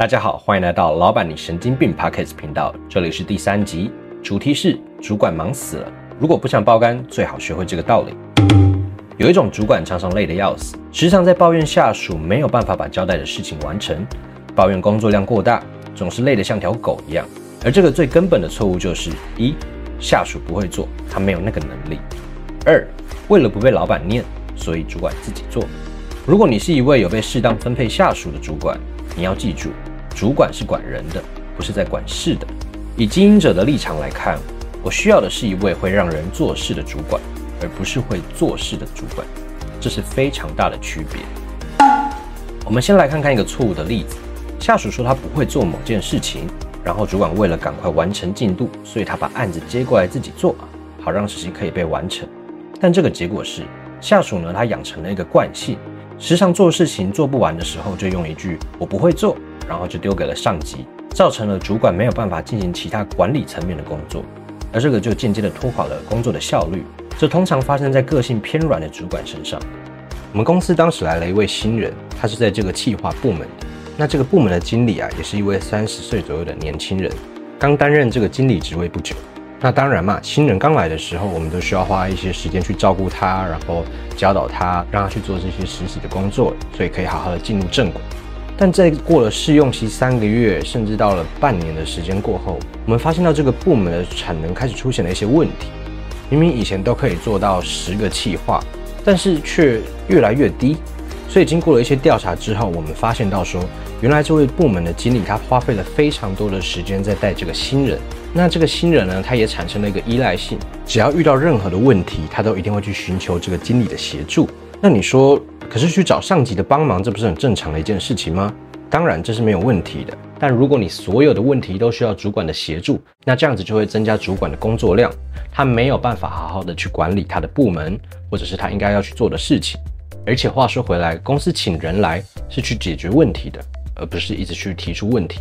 大家好，欢迎来到老板你神经病 Pockets 频道，这里是第三集，主题是主管忙死了。如果不想爆肝，最好学会这个道理。有一种主管常常累得要死，时常在抱怨下属没有办法把交代的事情完成，抱怨工作量过大，总是累得像条狗一样。而这个最根本的错误就是一下属不会做，他没有那个能力；二为了不被老板念，所以主管自己做。如果你是一位有被适当分配下属的主管，你要记住。主管是管人的，不是在管事的。以经营者的立场来看，我需要的是一位会让人做事的主管，而不是会做事的主管。这是非常大的区别。我们先来看看一个错误的例子：下属说他不会做某件事情，然后主管为了赶快完成进度，所以他把案子接过来自己做，好让事情可以被完成。但这个结果是，下属呢他养成了一个惯性，时常做事情做不完的时候，就用一句“我不会做”。然后就丢给了上级，造成了主管没有办法进行其他管理层面的工作，而这个就间接的拖垮了工作的效率。这通常发生在个性偏软的主管身上。我们公司当时来了一位新人，他是在这个企划部门。那这个部门的经理啊，也是一位三十岁左右的年轻人，刚担任这个经理职位不久。那当然嘛，新人刚来的时候，我们都需要花一些时间去照顾他，然后教导他，让他去做这些实习的工作，所以可以好好的进入正轨。但在过了试用期三个月，甚至到了半年的时间过后，我们发现到这个部门的产能开始出现了一些问题。明明以前都可以做到十个企划，但是却越来越低。所以经过了一些调查之后，我们发现到说，原来这位部门的经理他花费了非常多的时间在带这个新人。那这个新人呢，他也产生了一个依赖性，只要遇到任何的问题，他都一定会去寻求这个经理的协助。那你说？可是去找上级的帮忙，这不是很正常的一件事情吗？当然这是没有问题的。但如果你所有的问题都需要主管的协助，那这样子就会增加主管的工作量，他没有办法好好的去管理他的部门，或者是他应该要去做的事情。而且话说回来，公司请人来是去解决问题的，而不是一直去提出问题。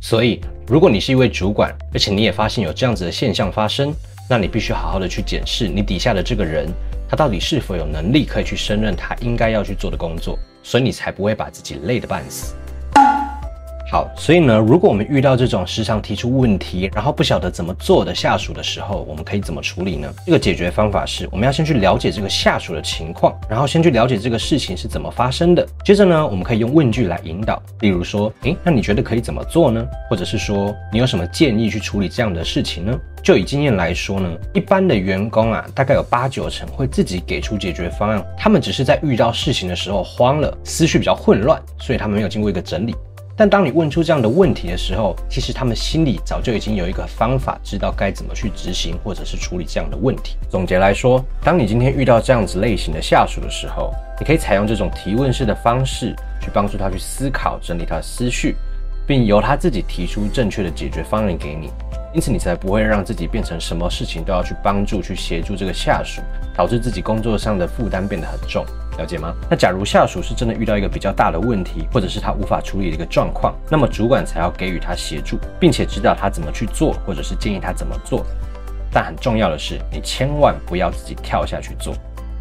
所以，如果你是一位主管，而且你也发现有这样子的现象发生，那你必须好好的去检视你底下的这个人。他到底是否有能力可以去胜任他应该要去做的工作，所以你才不会把自己累得半死。好，所以呢，如果我们遇到这种时常提出问题，然后不晓得怎么做的下属的时候，我们可以怎么处理呢？这个解决方法是，我们要先去了解这个下属的情况，然后先去了解这个事情是怎么发生的。接着呢，我们可以用问句来引导，例如说，诶，那你觉得可以怎么做呢？或者是说，你有什么建议去处理这样的事情呢？就以经验来说呢，一般的员工啊，大概有八九成会自己给出解决方案，他们只是在遇到事情的时候慌了，思绪比较混乱，所以他们没有经过一个整理。但当你问出这样的问题的时候，其实他们心里早就已经有一个方法，知道该怎么去执行或者是处理这样的问题。总结来说，当你今天遇到这样子类型的下属的时候，你可以采用这种提问式的方式，去帮助他去思考、整理他的思绪，并由他自己提出正确的解决方案给你。因此，你才不会让自己变成什么事情都要去帮助、去协助这个下属，导致自己工作上的负担变得很重。了解吗？那假如下属是真的遇到一个比较大的问题，或者是他无法处理的一个状况，那么主管才要给予他协助，并且指导他怎么去做，或者是建议他怎么做。但很重要的是，你千万不要自己跳下去做。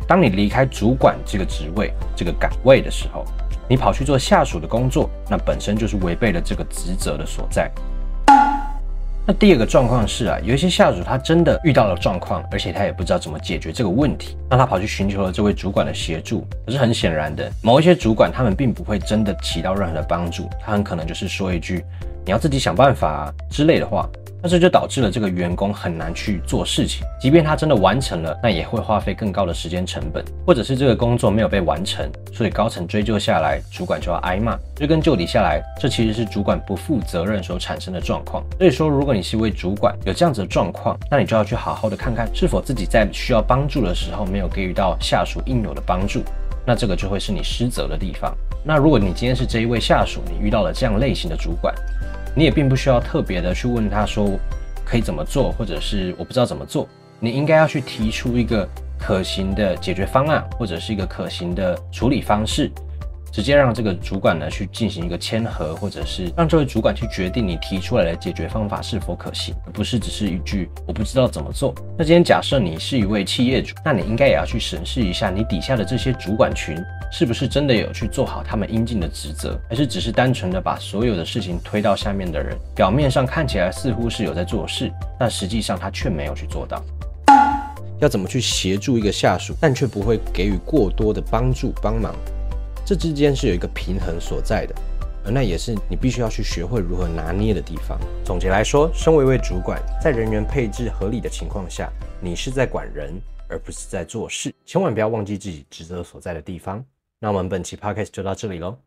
当你离开主管这个职位、这个岗位的时候，你跑去做下属的工作，那本身就是违背了这个职责的所在。那第二个状况是啊，有一些下属他真的遇到了状况，而且他也不知道怎么解决这个问题，那他跑去寻求了这位主管的协助。可是很显然的，某一些主管他们并不会真的起到任何的帮助，他很可能就是说一句“你要自己想办法”啊之类的话。那这就导致了这个员工很难去做事情，即便他真的完成了，那也会花费更高的时间成本，或者是这个工作没有被完成，所以高层追究下来，主管就要挨骂，追根究底下来，这其实是主管不负责任所产生的状况。所以说，如果你是一位主管，有这样子的状况，那你就要去好好的看看，是否自己在需要帮助的时候没有给予到下属应有的帮助，那这个就会是你失责的地方。那如果你今天是这一位下属，你遇到了这样类型的主管。你也并不需要特别的去问他说可以怎么做，或者是我不知道怎么做。你应该要去提出一个可行的解决方案，或者是一个可行的处理方式。直接让这个主管呢去进行一个签合，或者是让这位主管去决定你提出来的解决方法是否可行，而不是只是一句我不知道怎么做。那今天假设你是一位企业主，那你应该也要去审视一下你底下的这些主管群是不是真的有去做好他们应尽的职责，还是只是单纯的把所有的事情推到下面的人，表面上看起来似乎是有在做事，但实际上他却没有去做到。要怎么去协助一个下属，但却不会给予过多的帮助帮忙？这之间是有一个平衡所在的，而那也是你必须要去学会如何拿捏的地方。总结来说，身为一位主管，在人员配置合理的情况下，你是在管人，而不是在做事。千万不要忘记自己职责所在的地方。那我们本期 podcast 就到这里喽。